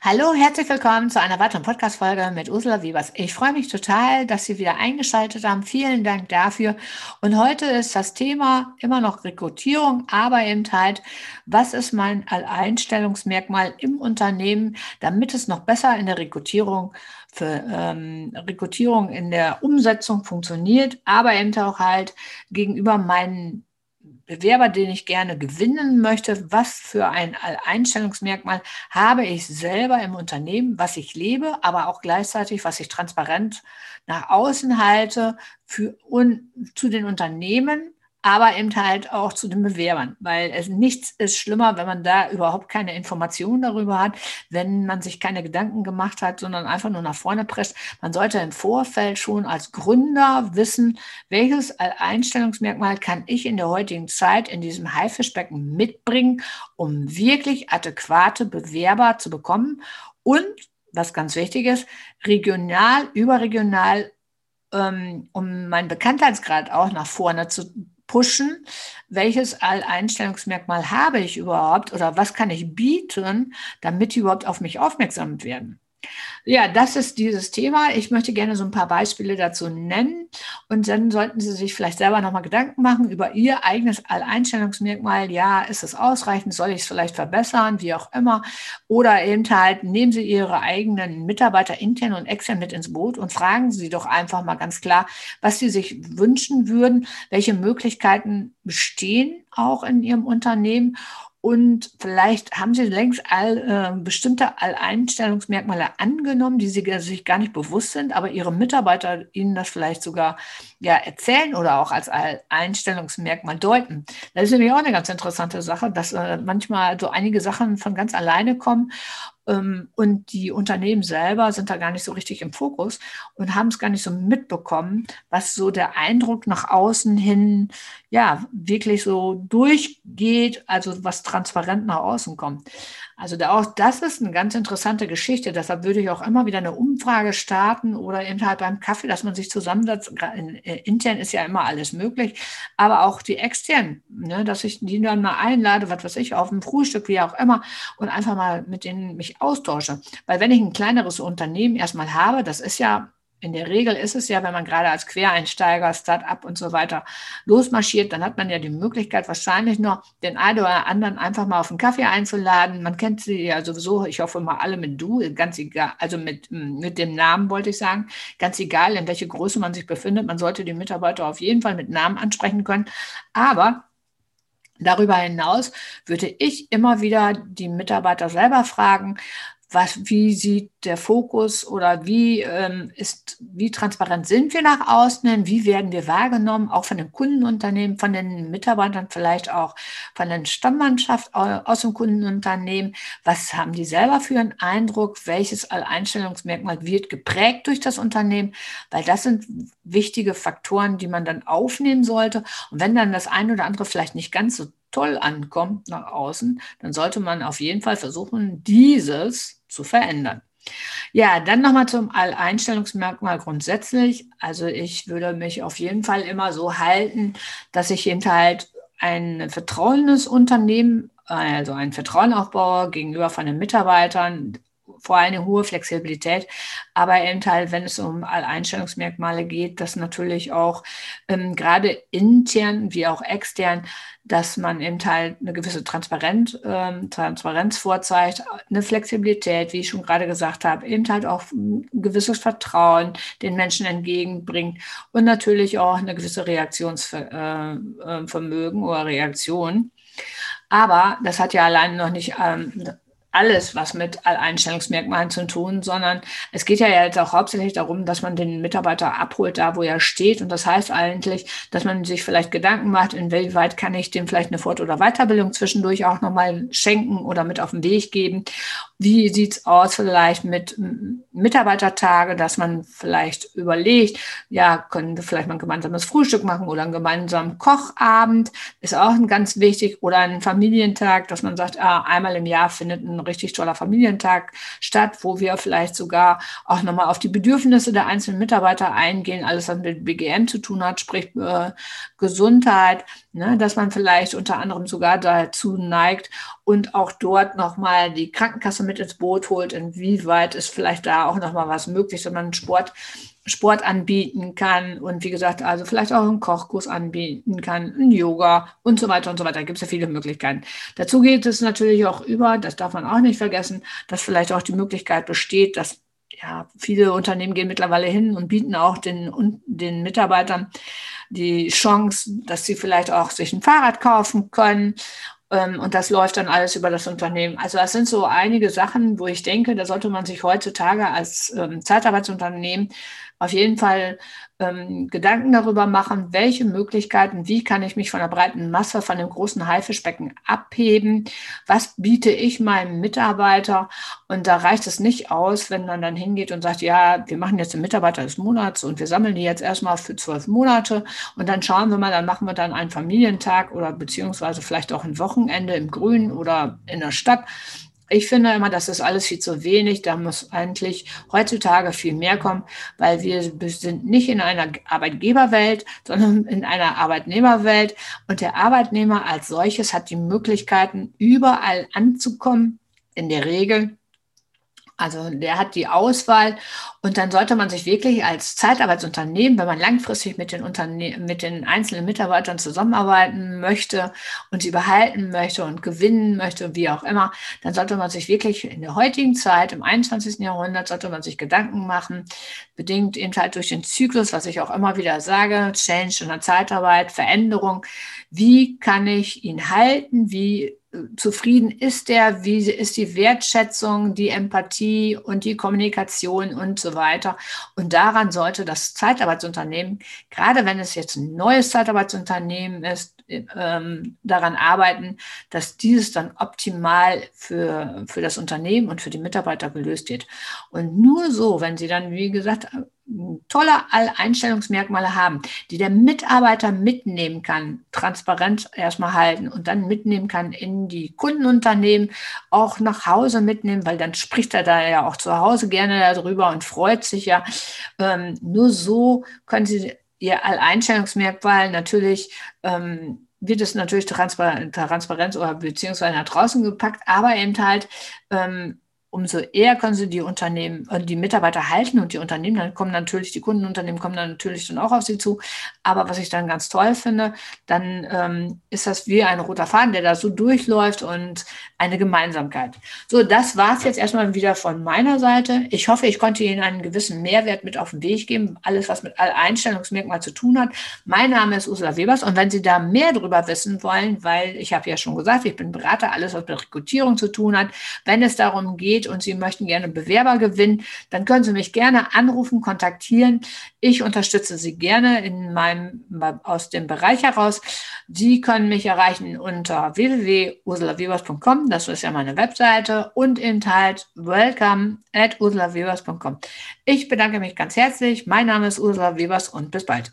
Hallo, herzlich willkommen zu einer weiteren Podcast-Folge mit Ursula Wiebers. Ich freue mich total, dass Sie wieder eingeschaltet haben. Vielen Dank dafür. Und heute ist das Thema immer noch Rekrutierung, aber eben halt, was ist mein Alleinstellungsmerkmal im Unternehmen, damit es noch besser in der Rekrutierung für ähm, Rekrutierung in der Umsetzung funktioniert, aber eben auch halt gegenüber meinen Bewerber, den ich gerne gewinnen möchte, was für ein Einstellungsmerkmal habe ich selber im Unternehmen, was ich lebe, aber auch gleichzeitig, was ich transparent nach außen halte für, und zu den Unternehmen, aber eben halt auch zu den Bewerbern, weil es nichts ist schlimmer, wenn man da überhaupt keine Informationen darüber hat, wenn man sich keine Gedanken gemacht hat, sondern einfach nur nach vorne presst. Man sollte im Vorfeld schon als Gründer wissen, welches Einstellungsmerkmal kann ich in der heutigen Zeit in diesem Haifischbecken mitbringen, um wirklich adäquate Bewerber zu bekommen und was ganz wichtig ist, regional, überregional ähm, um meinen Bekanntheitsgrad auch nach vorne zu pushen, welches Alleinstellungsmerkmal habe ich überhaupt oder was kann ich bieten, damit die überhaupt auf mich aufmerksam werden. Ja, das ist dieses Thema. Ich möchte gerne so ein paar Beispiele dazu nennen und dann sollten Sie sich vielleicht selber nochmal Gedanken machen über Ihr eigenes Alleinstellungsmerkmal. Ja, ist es ausreichend? Soll ich es vielleicht verbessern? Wie auch immer. Oder eben halt nehmen Sie Ihre eigenen Mitarbeiter intern und extern mit ins Boot und fragen Sie doch einfach mal ganz klar, was Sie sich wünschen würden, welche Möglichkeiten bestehen auch in Ihrem Unternehmen und vielleicht haben Sie längst all, äh, bestimmte Alleinstellungsmerkmale angenommen, die Sie sich gar nicht bewusst sind, aber Ihre Mitarbeiter Ihnen das vielleicht sogar ja, erzählen oder auch als Alleinstellungsmerkmal deuten. Das ist nämlich auch eine ganz interessante Sache, dass äh, manchmal so einige Sachen von ganz alleine kommen und die Unternehmen selber sind da gar nicht so richtig im Fokus und haben es gar nicht so mitbekommen, was so der Eindruck nach außen hin, ja, wirklich so durchgeht, also was transparent nach außen kommt. Also da auch das ist eine ganz interessante Geschichte. Deshalb würde ich auch immer wieder eine Umfrage starten oder eben halt beim Kaffee, dass man sich zusammensetzt. Äh, intern ist ja immer alles möglich, aber auch die externen, ne, dass ich die dann mal einlade, was weiß ich, auf dem Frühstück, wie auch immer, und einfach mal mit denen mich austausche. Weil wenn ich ein kleineres Unternehmen erstmal habe, das ist ja in der Regel ist es ja, wenn man gerade als Quereinsteiger, Start-up und so weiter losmarschiert, dann hat man ja die Möglichkeit, wahrscheinlich noch den einen oder anderen einfach mal auf einen Kaffee einzuladen. Man kennt sie ja sowieso, ich hoffe mal alle mit du, ganz egal, also mit, mit dem Namen wollte ich sagen, ganz egal, in welche Größe man sich befindet. Man sollte die Mitarbeiter auf jeden Fall mit Namen ansprechen können. Aber Darüber hinaus würde ich immer wieder die Mitarbeiter selber fragen, was, wie sieht der Fokus oder wie ähm, ist, wie transparent sind wir nach außen wie werden wir wahrgenommen, auch von den Kundenunternehmen, von den Mitarbeitern, vielleicht auch von der Stammmannschaft aus dem Kundenunternehmen. Was haben die selber für einen Eindruck? Welches Alleinstellungsmerkmal wird geprägt durch das Unternehmen? Weil das sind wichtige Faktoren, die man dann aufnehmen sollte. Und wenn dann das eine oder andere vielleicht nicht ganz so toll ankommt nach außen, dann sollte man auf jeden Fall versuchen, dieses zu verändern. Ja, dann nochmal zum Alleinstellungsmerkmal grundsätzlich. Also ich würde mich auf jeden Fall immer so halten, dass ich eben halt ein vertrauendes Unternehmen, also ein Vertrauen aufbaue gegenüber von den Mitarbeitern, vor allem eine hohe Flexibilität, aber eben halt, wenn es um Alleinstellungsmerkmale geht, dass natürlich auch ähm, gerade intern wie auch extern, dass man eben halt eine gewisse Transparenz, ähm, Transparenz vorzeigt, eine Flexibilität, wie ich schon gerade gesagt habe, eben halt auch ein gewisses Vertrauen den Menschen entgegenbringt und natürlich auch eine gewisse Reaktionsvermögen äh, äh oder Reaktion. Aber das hat ja allein noch nicht ähm, alles was mit Alleinstellungsmerkmalen zu tun, sondern es geht ja jetzt auch hauptsächlich darum, dass man den Mitarbeiter abholt, da wo er steht. Und das heißt eigentlich, dass man sich vielleicht Gedanken macht, inwieweit kann ich dem vielleicht eine Fort- oder Weiterbildung zwischendurch auch nochmal schenken oder mit auf den Weg geben. Wie sieht's aus vielleicht mit Mitarbeitertage, dass man vielleicht überlegt, ja, können wir vielleicht mal ein gemeinsames Frühstück machen oder einen gemeinsamen Kochabend, ist auch ein ganz wichtig, oder einen Familientag, dass man sagt, ah, einmal im Jahr findet ein richtig toller Familientag statt, wo wir vielleicht sogar auch nochmal auf die Bedürfnisse der einzelnen Mitarbeiter eingehen, alles was mit BGM zu tun hat, sprich äh, Gesundheit, ne, dass man vielleicht unter anderem sogar dazu neigt und auch dort nochmal die Krankenkasse mit ins Boot holt, inwieweit ist vielleicht da auch nochmal was möglich, wenn man Sport Sport anbieten kann und wie gesagt, also vielleicht auch einen Kochkurs anbieten kann, ein Yoga und so weiter und so weiter. Da gibt es ja viele Möglichkeiten. Dazu geht es natürlich auch über, das darf man auch nicht vergessen, dass vielleicht auch die Möglichkeit besteht, dass ja, viele Unternehmen gehen mittlerweile hin und bieten auch den, den Mitarbeitern die Chance, dass sie vielleicht auch sich ein Fahrrad kaufen können und das läuft dann alles über das Unternehmen. Also das sind so einige Sachen, wo ich denke, da sollte man sich heutzutage als ähm, Zeitarbeitsunternehmen auf jeden Fall ähm, Gedanken darüber machen, welche Möglichkeiten, wie kann ich mich von der breiten Masse, von dem großen Haifischbecken abheben, was biete ich meinem Mitarbeiter? Und da reicht es nicht aus, wenn man dann hingeht und sagt, ja, wir machen jetzt den Mitarbeiter des Monats und wir sammeln die jetzt erstmal für zwölf Monate. Und dann schauen wir mal, dann machen wir dann einen Familientag oder beziehungsweise vielleicht auch ein Wochenende im Grünen oder in der Stadt ich finde immer, das ist alles viel zu wenig. Da muss eigentlich heutzutage viel mehr kommen, weil wir sind nicht in einer Arbeitgeberwelt, sondern in einer Arbeitnehmerwelt. Und der Arbeitnehmer als solches hat die Möglichkeiten, überall anzukommen, in der Regel also der hat die Auswahl und dann sollte man sich wirklich als Zeitarbeitsunternehmen, wenn man langfristig mit den, Unterne mit den einzelnen Mitarbeitern zusammenarbeiten möchte und sie behalten möchte und gewinnen möchte, wie auch immer, dann sollte man sich wirklich in der heutigen Zeit, im 21. Jahrhundert, sollte man sich Gedanken machen, bedingt eben halt durch den Zyklus, was ich auch immer wieder sage, Change in der Zeitarbeit, Veränderung. Wie kann ich ihn halten? Wie zufrieden ist der, wie ist die Wertschätzung, die Empathie und die Kommunikation und so weiter. Und daran sollte das Zeitarbeitsunternehmen, gerade wenn es jetzt ein neues Zeitarbeitsunternehmen ist, ähm, daran arbeiten, dass dieses dann optimal für, für das Unternehmen und für die Mitarbeiter gelöst wird. Und nur so, wenn sie dann, wie gesagt, tolle Einstellungsmerkmale haben, die der Mitarbeiter mitnehmen kann, transparent erstmal halten und dann mitnehmen kann in die Kundenunternehmen, auch nach Hause mitnehmen, weil dann spricht er da ja auch zu Hause gerne darüber und freut sich ja. Ähm, nur so können Sie Ihr Alleinstellungsmerkmal natürlich ähm, wird es natürlich Transparenz, Transparenz oder beziehungsweise nach draußen gepackt, aber eben halt ähm, umso eher können sie die Unternehmen, äh, die Mitarbeiter halten und die Unternehmen, dann kommen natürlich, die Kundenunternehmen kommen dann natürlich dann auch auf sie zu. Aber was ich dann ganz toll finde, dann ähm, ist das wie ein roter Faden, der da so durchläuft und eine Gemeinsamkeit. So, das war es jetzt erstmal wieder von meiner Seite. Ich hoffe, ich konnte Ihnen einen gewissen Mehrwert mit auf den Weg geben, alles, was mit Einstellungsmerkmal zu tun hat. Mein Name ist Ursula Webers und wenn Sie da mehr darüber wissen wollen, weil ich habe ja schon gesagt, ich bin Berater, alles, was mit Rekrutierung zu tun hat, wenn es darum geht, geht und Sie möchten gerne Bewerber gewinnen, dann können Sie mich gerne anrufen, kontaktieren. Ich unterstütze Sie gerne in meinem, aus dem Bereich heraus. Sie können mich erreichen unter www.ursulawebers.com. Das ist ja meine Webseite und in halt welcome at ursulawebers.com. Ich bedanke mich ganz herzlich. Mein Name ist Ursula Webers und bis bald.